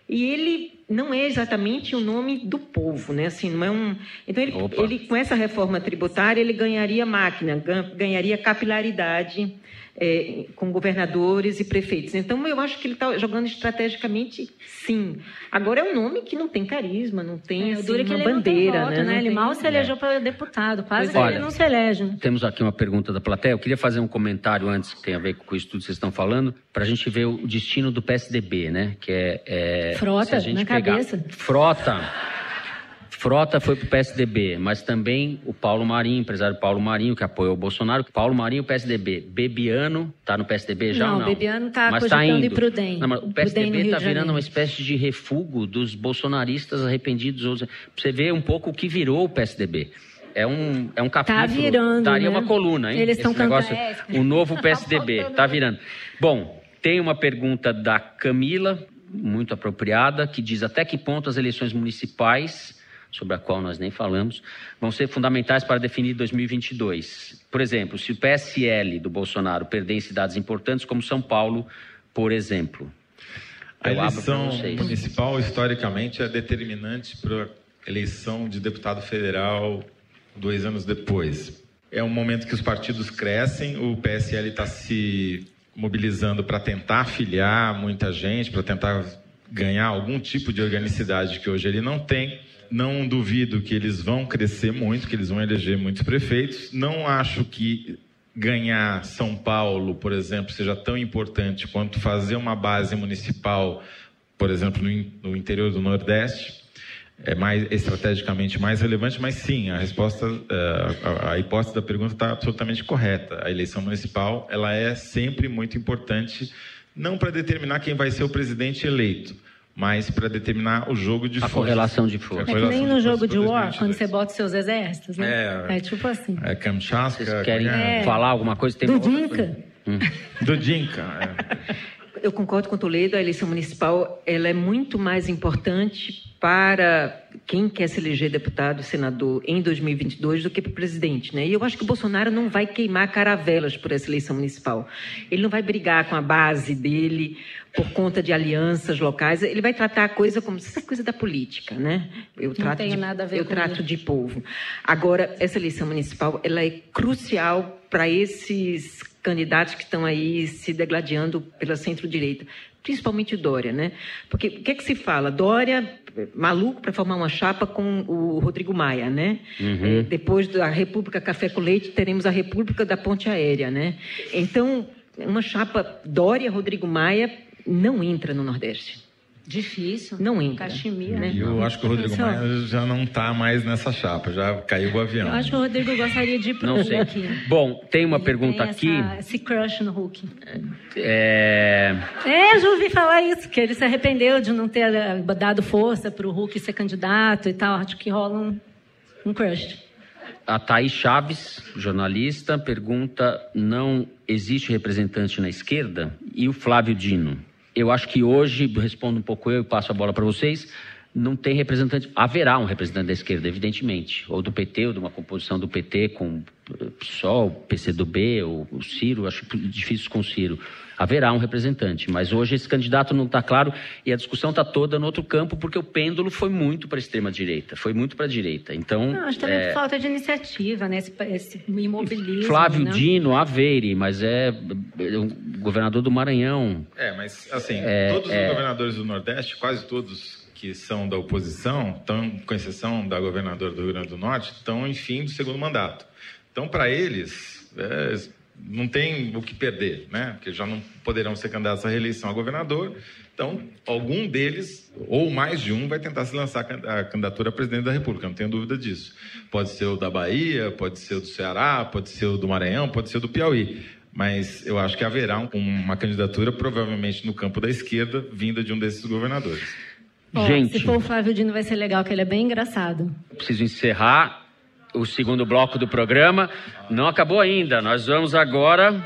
E ele não é exatamente o nome do povo, né? Assim, não é um. Então ele, ele com essa reforma tributária ele ganharia máquina, ganharia capilaridade é, com governadores e prefeitos. Então, eu acho que ele está jogando estrategicamente, sim. Agora, é um nome que não tem carisma, não tem é, assim, uma ele bandeira. Voto, né? né? Ele mal se elegeu para deputado, quase que ele não se elege. Né? Temos aqui uma pergunta da plateia. Eu queria fazer um comentário antes, que tem a ver com o estudo que vocês estão falando, para a gente ver o destino do PSDB, né? Que é. é Frota, na pegar... cabeça. Frota. Frota foi para o PSDB, mas também o Paulo Marinho, empresário Paulo Marinho, que apoiou o Bolsonaro. Paulo Marinho, PSDB. Bebiano está no PSDB já não, ou não? Bebiano está cogitando tá indo. ir para o DEM. Não, o PSDB está virando uma espécie de refúgio dos bolsonaristas arrependidos. Você vê um pouco o que virou o PSDB é um, é um tá capítulo. Tá virando, Daria né? uma coluna, hein? Eles estão cantando. O novo PSDB. *laughs* tá virando. Bom, tem uma pergunta da Camila, muito apropriada, que diz até que ponto as eleições municipais sobre a qual nós nem falamos, vão ser fundamentais para definir 2022. Por exemplo, se o PSL do Bolsonaro perder em cidades importantes como São Paulo, por exemplo. A eleição municipal, historicamente, é determinante para a eleição de deputado federal dois anos depois. É um momento que os partidos crescem, o PSL está se mobilizando para tentar afiliar muita gente, para tentar ganhar algum tipo de organicidade que hoje ele não tem. Não duvido que eles vão crescer muito, que eles vão eleger muitos prefeitos. Não acho que ganhar São Paulo, por exemplo, seja tão importante quanto fazer uma base municipal, por exemplo, no, interior do Nordeste. É mais estrategicamente mais relevante, mas sim, a resposta, a, a hipótese da pergunta está absolutamente correta. A eleição municipal ela é sempre muito importante, não para determinar quem vai ser o presidente eleito, mas para determinar o jogo de a força. correlação de força. É que nem no jogo de War, quando você bota os seus exércitos, né? É, é tipo assim. É Kamchatka. Vocês querem é. falar alguma coisa? Tem Dudinka. Hum. *laughs* Dudinka, é. Eu concordo com o Toledo, a eleição municipal ela é muito mais importante para quem quer se eleger deputado e senador em 2022 do que para o presidente. Né? E eu acho que o Bolsonaro não vai queimar caravelas por essa eleição municipal. Ele não vai brigar com a base dele por conta de alianças locais. Ele vai tratar a coisa como essa coisa da política, né? Eu não trato de, nada a ver eu trato de povo. Agora, essa eleição municipal ela é crucial para esses candidatos que estão aí se degladiando pela centro-direita principalmente Dória, né? Porque o que é que se fala? Dória maluco para formar uma chapa com o Rodrigo Maia, né? Uhum. É, depois da República Café com Leite teremos a República da Ponte Aérea, né? Então uma chapa Dória Rodrigo Maia não entra no Nordeste. Difícil. Não entra. Caximira. Né? Eu acho que o Rodrigo Maia já não está mais nessa chapa, já caiu o avião. Eu acho que o Rodrigo gostaria de ir pro não Hulk. Sei. Bom, tem uma Ele pergunta tem aqui. Essa, esse crush no Hulk. É... é, eu já ouvi falar isso, que ele se arrependeu de não ter eh, dado força para o Hulk ser candidato e tal. Acho que rola um, um crush. A Thaís Chaves, jornalista, pergunta: não existe representante na esquerda? E o Flávio Dino? Eu acho que hoje, respondo um pouco eu e passo a bola para vocês, não tem representante. Haverá um representante da esquerda, evidentemente, ou do PT, ou de uma composição do PT com só o PCdoB, ou o Ciro, acho difícil com o Ciro. Haverá um representante, mas hoje esse candidato não está claro e a discussão está toda no outro campo, porque o pêndulo foi muito para a extrema-direita, foi muito para a direita. Então, não, acho também é... falta de iniciativa, né? esse, esse imobilismo. Flávio né? Dino, Aveire, mas é, é o governador do Maranhão. É, mas assim, é, todos os é. governadores do Nordeste, quase todos que são da oposição, estão, com exceção da governadora do Rio Grande do Norte, estão em fim do segundo mandato. Então, para eles, é, não tem o que perder, né? Porque já não poderão ser candidatos à reeleição a governador. Então, algum deles, ou mais de um, vai tentar se lançar a candidatura a presidente da República, não tenho dúvida disso. Pode ser o da Bahia, pode ser o do Ceará, pode ser o do Maranhão, pode ser o do Piauí. Mas eu acho que haverá uma candidatura, provavelmente no campo da esquerda, vinda de um desses governadores. Gente, se for o Flávio Dino, vai ser legal, que ele é bem engraçado. Preciso encerrar o segundo bloco do programa. Não acabou ainda. Nós vamos agora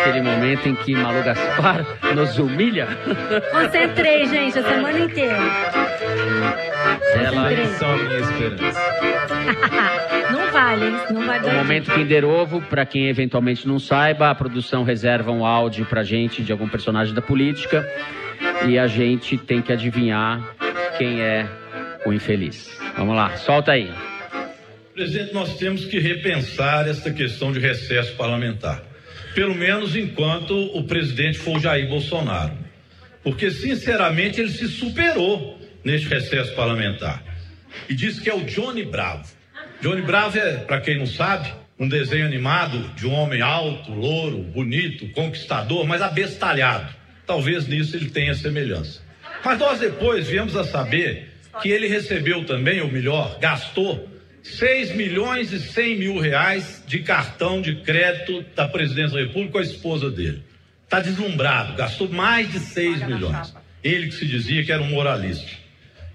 aquele momento em que Malu Gaspar *laughs* nos humilha. Concentrei, gente, a semana inteira. Ela são a minha esperança. *laughs* não vale, não vale. O momento Kinder Ovo, para quem eventualmente não saiba, a produção reserva um áudio pra gente de algum personagem da política e a gente tem que adivinhar quem é o infeliz. Vamos lá, solta aí. Presidente, nós temos que repensar esta questão de recesso parlamentar. Pelo menos enquanto o presidente for Jair Bolsonaro. Porque, sinceramente, ele se superou neste recesso parlamentar. E diz que é o Johnny Bravo. Johnny Bravo é, para quem não sabe, um desenho animado de um homem alto, louro, bonito, conquistador, mas abestalhado. Talvez nisso ele tenha semelhança. Mas nós depois viemos a saber que ele recebeu também, ou melhor, gastou 6 milhões e 100 mil reais de cartão de crédito da presidência da República com a esposa dele. Está deslumbrado, gastou mais de 6 milhões. Ele que se dizia que era um moralista.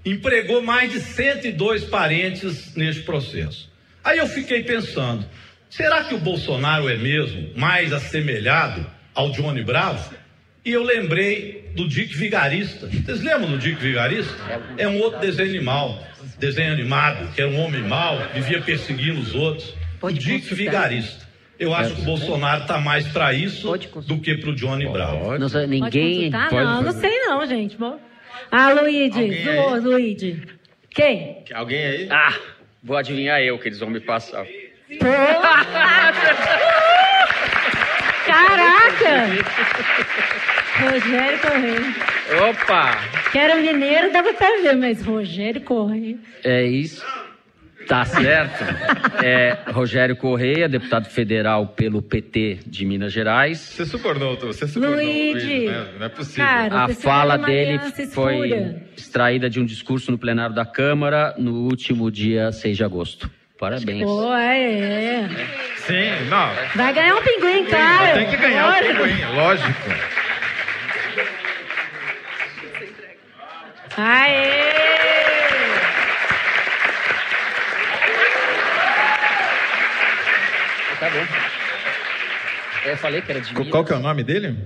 Empregou mais de 102 parentes neste processo. Aí eu fiquei pensando, será que o Bolsonaro é mesmo mais assemelhado ao Johnny Bravo? E eu lembrei do Dick Vigarista. Vocês lembram do Dick Vigarista? É um outro desenho animal desenho animado, que era um homem mau, vivia perseguindo os outros. Pode Dick Vigarista. Eu acho que o Bolsonaro está mais para isso do que para o Johnny Brown. Não, ninguém pode, pode não, não sei não, gente. Ah, Luigi, Lu, Luigi. Quem? Alguém aí? Ah, vou adivinhar eu que eles vão me passar. *laughs* Caraca! Rogério Correia. Opa! Que era mineiro, dava pra ver, mas Rogério Correia. É isso. Tá certo. É, Rogério Correia, deputado federal pelo PT de Minas Gerais. Você subornou, você subornou Luigi, né? Não é possível. Cara, a fala dele foi extraída de um discurso no plenário da Câmara no último dia 6 de agosto. Parabéns. Pô, é, é. Sim, não. Vai ganhar um pinguim, cara. Tem que ganhar lógico. um pinguim, lógico. Aê! Tá bom. Eu falei que era de Qual que é o nome dele?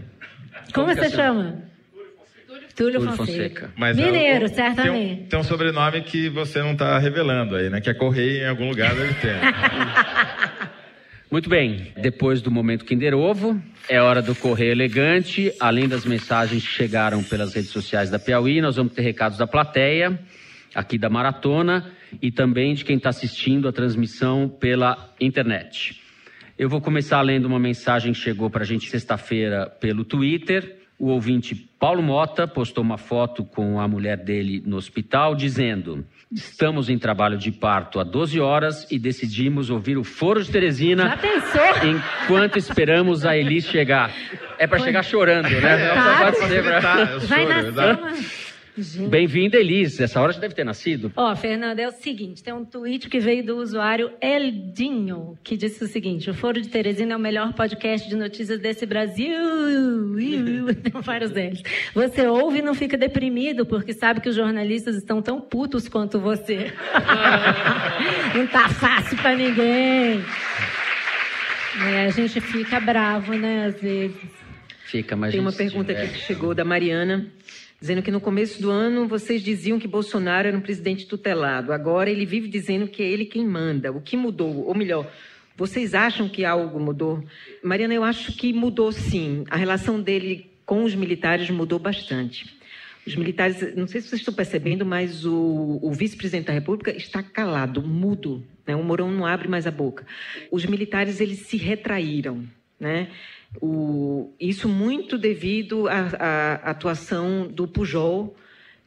Como, Como você chama? Túlio, Túlio Fonseca. Mas Mineiro, é, certamente. Tem um, tem um, sobrenome que você não está revelando aí, né? Que é Correia em algum lugar deve ter. *laughs* Muito bem, depois do momento Kinder Ovo, é hora do Correio Elegante. Além das mensagens que chegaram pelas redes sociais da Piauí, nós vamos ter recados da plateia, aqui da Maratona, e também de quem está assistindo a transmissão pela internet. Eu vou começar lendo uma mensagem que chegou para a gente sexta-feira pelo Twitter. O ouvinte Paulo Mota postou uma foto com a mulher dele no hospital, dizendo: Estamos em trabalho de parto há 12 horas e decidimos ouvir o Foro de Teresina. Já pensou? Enquanto esperamos a Elis chegar. É para chegar chorando, né? É, Não pode ser pra... Vai nascer Bem-vinda, Elis. Essa hora já deve ter nascido. Ó, oh, Fernanda, é o seguinte: tem um tweet que veio do usuário Eldinho, que disse o seguinte: o Foro de Teresina é o melhor podcast de notícias desse Brasil. *laughs* Tem vários deles. Você ouve e não fica deprimido, porque sabe que os jornalistas estão tão putos quanto você. *laughs* não tá fácil para ninguém. É, a gente fica bravo, né, às vezes. Fica, mas Tem uma pergunta aqui que chegou da Mariana dizendo que no começo do ano vocês diziam que Bolsonaro era um presidente tutelado. Agora ele vive dizendo que é ele quem manda. O que mudou? Ou melhor, vocês acham que algo mudou? Mariana, eu acho que mudou sim. A relação dele com os militares mudou bastante. Os militares, não sei se vocês estão percebendo, mas o, o vice-presidente da República está calado, mudo. Né? O Mourão não abre mais a boca. Os militares, eles se retraíram. Né? O, isso muito devido à, à, atuação do Pujol,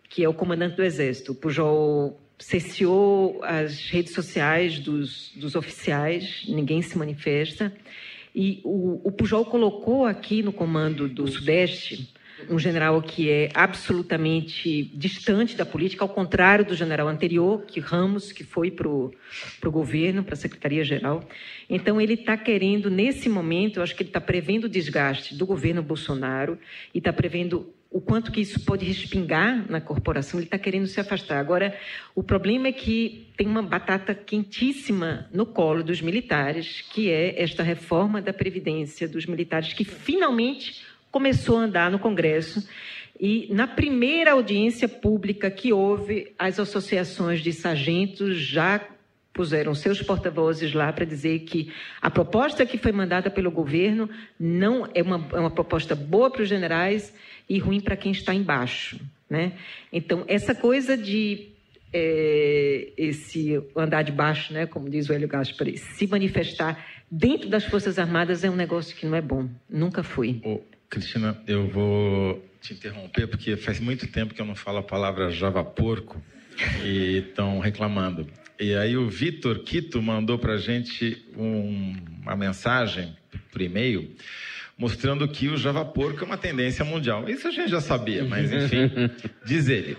que é o comandante do Exército. O Pujol cesseou as redes sociais dos, dos oficiais, ninguém se manifesta. E o, o Pujol colocou aqui no comando do Sudeste um general que é absolutamente distante da política, ao contrário do general anterior, que Ramos, que foi para o governo, para a Secretaria-Geral. Então, ele está querendo, nesse momento, eu acho que ele está prevendo o desgaste do governo Bolsonaro e está prevendo o quanto que isso pode respingar na corporação, ele está querendo se afastar. Agora, o problema é que tem uma batata quentíssima no colo dos militares, que é esta reforma da Previdência dos militares, que finalmente começou a andar no Congresso. E na primeira audiência pública que houve, as associações de sargentos já puseram seus porta-vozes lá para dizer que a proposta que foi mandada pelo governo não é uma, é uma proposta boa para os generais e ruim para quem está embaixo. Né? Então, essa coisa de é, esse andar de baixo, né, como diz o Hélio Gaspari, se manifestar dentro das Forças Armadas é um negócio que não é bom, nunca foi. Ô, Cristina, eu vou te interromper porque faz muito tempo que eu não falo a palavra Java porco e estão reclamando. E aí o Vitor Quito mandou para a gente um, uma mensagem por e-mail mostrando que o Java Porco é uma tendência mundial. Isso a gente já sabia, mas *laughs* enfim, diz ele.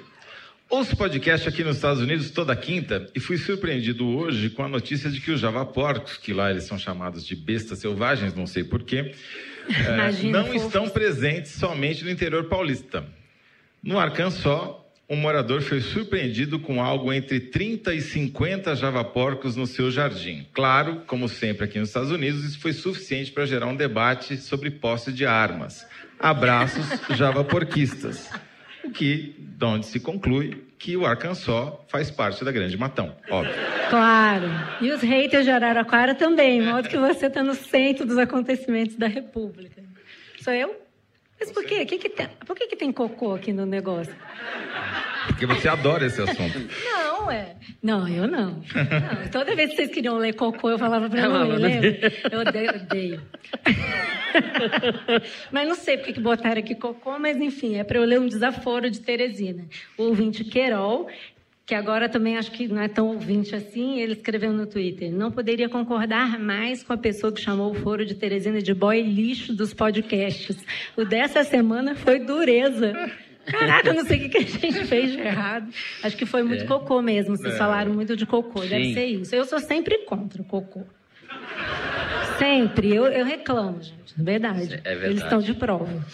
Ouço podcast aqui nos Estados Unidos toda quinta e fui surpreendido hoje com a notícia de que os Java Porcos, que lá eles são chamados de bestas selvagens, não sei porquê, é, não fofos. estão presentes somente no interior paulista. No Arkansas, um morador foi surpreendido com algo entre 30 e 50 javaporcos no seu jardim. Claro, como sempre aqui nos Estados Unidos, isso foi suficiente para gerar um debate sobre posse de armas. Abraços javaporquistas. O que, de onde se conclui que o Arkansas faz parte da Grande Matão, óbvio. Claro. E os haters de Araraquara também, modo que você está no centro dos acontecimentos da República. Sou eu? Mas por quê? Que que tem, por que, que tem cocô aqui no negócio? Porque você adora esse assunto. Não, é. Não, eu não. não. Toda vez que vocês queriam ler cocô, eu falava pra não ler, lembra? Eu odeio. odeio. *laughs* mas não sei por que botaram aqui cocô, mas enfim, é para eu ler um desaforo de Teresina. O ouvinte Querol que agora também acho que não é tão ouvinte assim, ele escreveu no Twitter: não poderia concordar mais com a pessoa que chamou o Foro de Teresina de boy lixo dos podcasts. O dessa semana foi dureza. Caraca, eu não sei o que a gente fez de errado. Acho que foi muito é. cocô mesmo. Vocês é. falaram muito de cocô. Sim. Deve ser isso. Eu sou sempre contra o cocô. Sempre. Eu, eu reclamo, gente. Verdade. É verdade. Eles estão de prova.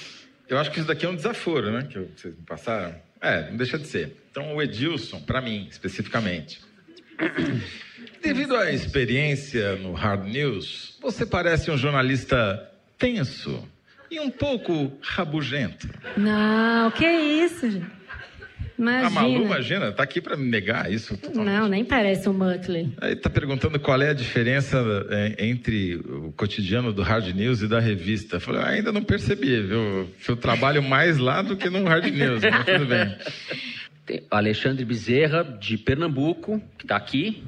Eu acho que isso daqui é um desaforo, né? Que vocês me passaram. É, não deixa de ser. Então, o Edilson, para mim, especificamente. Devido à experiência no Hard News, você parece um jornalista tenso e um pouco rabugento. Não, que isso, gente. Imagina. A Malu, imagina, tá aqui para me negar isso. Totalmente. Não, nem parece o Muttley. Aí tá perguntando qual é a diferença é, entre o cotidiano do Hard News e da revista. Eu falei, ainda não percebi, viu? Eu trabalho mais lá do que no Hard News, mas tudo bem. *laughs* Alexandre Bezerra, de Pernambuco, que está aqui.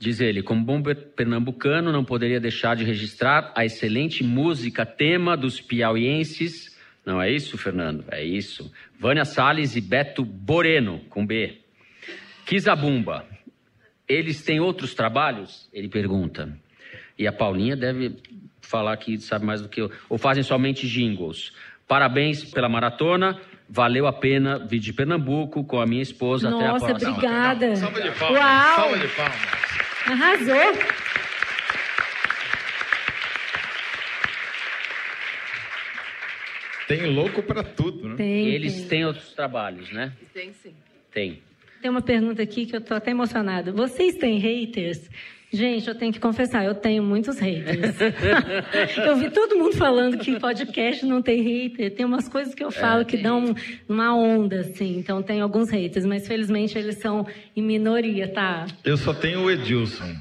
Diz ele, como bom pernambucano, não poderia deixar de registrar a excelente música tema dos piauienses não é isso, Fernando? É isso. Vânia Salles e Beto Boreno, com B. Kizabumba. Eles têm outros trabalhos? Ele pergunta. E a Paulinha deve falar que sabe mais do que eu. Ou fazem somente jingles. Parabéns pela maratona. Valeu a pena vir de Pernambuco com a minha esposa Nossa, até a próxima. Nossa, obrigada. Salva de palmas. Uau. Salva de palmas. Arrasou. Tem louco para tudo, né? Tem, Eles tem. têm outros trabalhos, né? Tem sim. Tem. Tem uma pergunta aqui que eu tô até emocionada. Vocês têm haters? Gente, eu tenho que confessar, eu tenho muitos haters. *laughs* eu vi todo mundo falando que podcast não tem hater. Tem umas coisas que eu falo é, que dão uma onda, assim. Então tem alguns haters, mas felizmente eles são em minoria, tá? Eu só tenho o Edilson.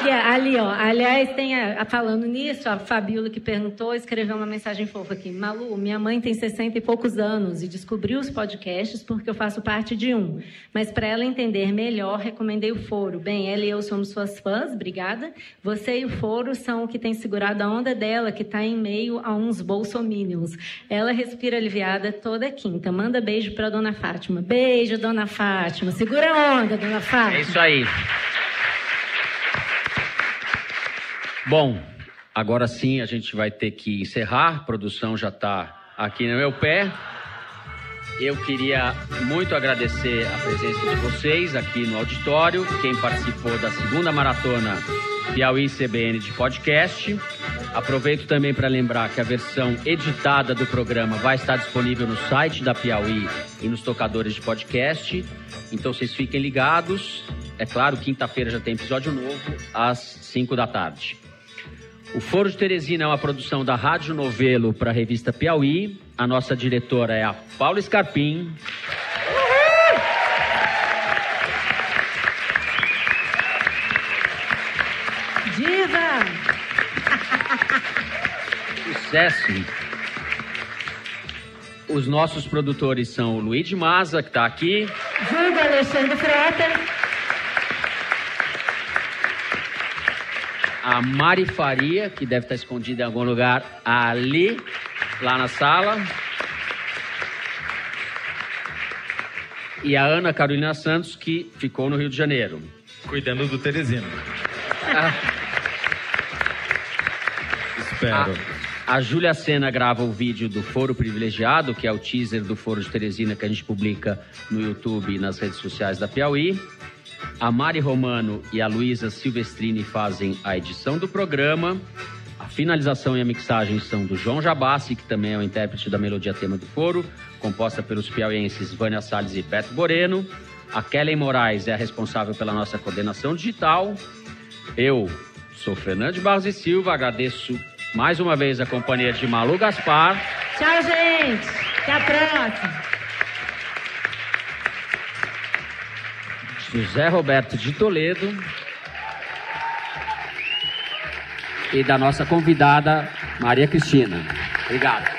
Ali, ó. Aliás, tem a, a, falando nisso, a Fabiola que perguntou, escreveu uma mensagem fofa aqui. Malu, minha mãe tem 60 e poucos anos e descobriu os podcasts porque eu faço parte de um. Mas para ela entender melhor, recomendei o foro. Bem, ela e eu somos suas fãs, obrigada. Você e o Foro são o que tem segurado a onda dela, que está em meio a uns bolsominions. Ela respira aliviada toda quinta. Manda beijo para dona Fátima. Beijo, dona Fátima. Segura a onda, dona Fátima. É isso aí. Bom, Agora sim a gente vai ter que encerrar, a produção já está aqui no meu pé. Eu queria muito agradecer a presença de vocês aqui no auditório, quem participou da segunda maratona Piauí CBN de podcast. Aproveito também para lembrar que a versão editada do programa vai estar disponível no site da Piauí e nos tocadores de podcast. Então vocês fiquem ligados. É claro, quinta-feira já tem episódio novo, às 5 da tarde. O Foro de Teresina é uma produção da Rádio Novelo para a revista Piauí. A nossa diretora é a Paula Scarpim. Diva! Sucesso! Os nossos produtores são o Luiz Maza, que está aqui. Júlio Alexandre Frota. A Mari Faria, que deve estar escondida em algum lugar ali, lá na sala. E a Ana Carolina Santos, que ficou no Rio de Janeiro. Cuidando do Teresino. Ah. Espero. A, a Júlia Sena grava o vídeo do Foro Privilegiado, que é o teaser do Foro de Teresina que a gente publica no YouTube e nas redes sociais da Piauí. A Mari Romano e a Luísa Silvestrini fazem a edição do programa. A finalização e a mixagem são do João Jabassi, que também é o intérprete da melodia tema do foro, composta pelos piauienses Vânia Salles e Beto Moreno. A Kellen Moraes é a responsável pela nossa coordenação digital. Eu sou Fernando Barros e Silva, agradeço mais uma vez a companhia de Malu Gaspar. Tchau, gente. Até a próxima. José Roberto de Toledo e da nossa convidada Maria Cristina. Obrigado.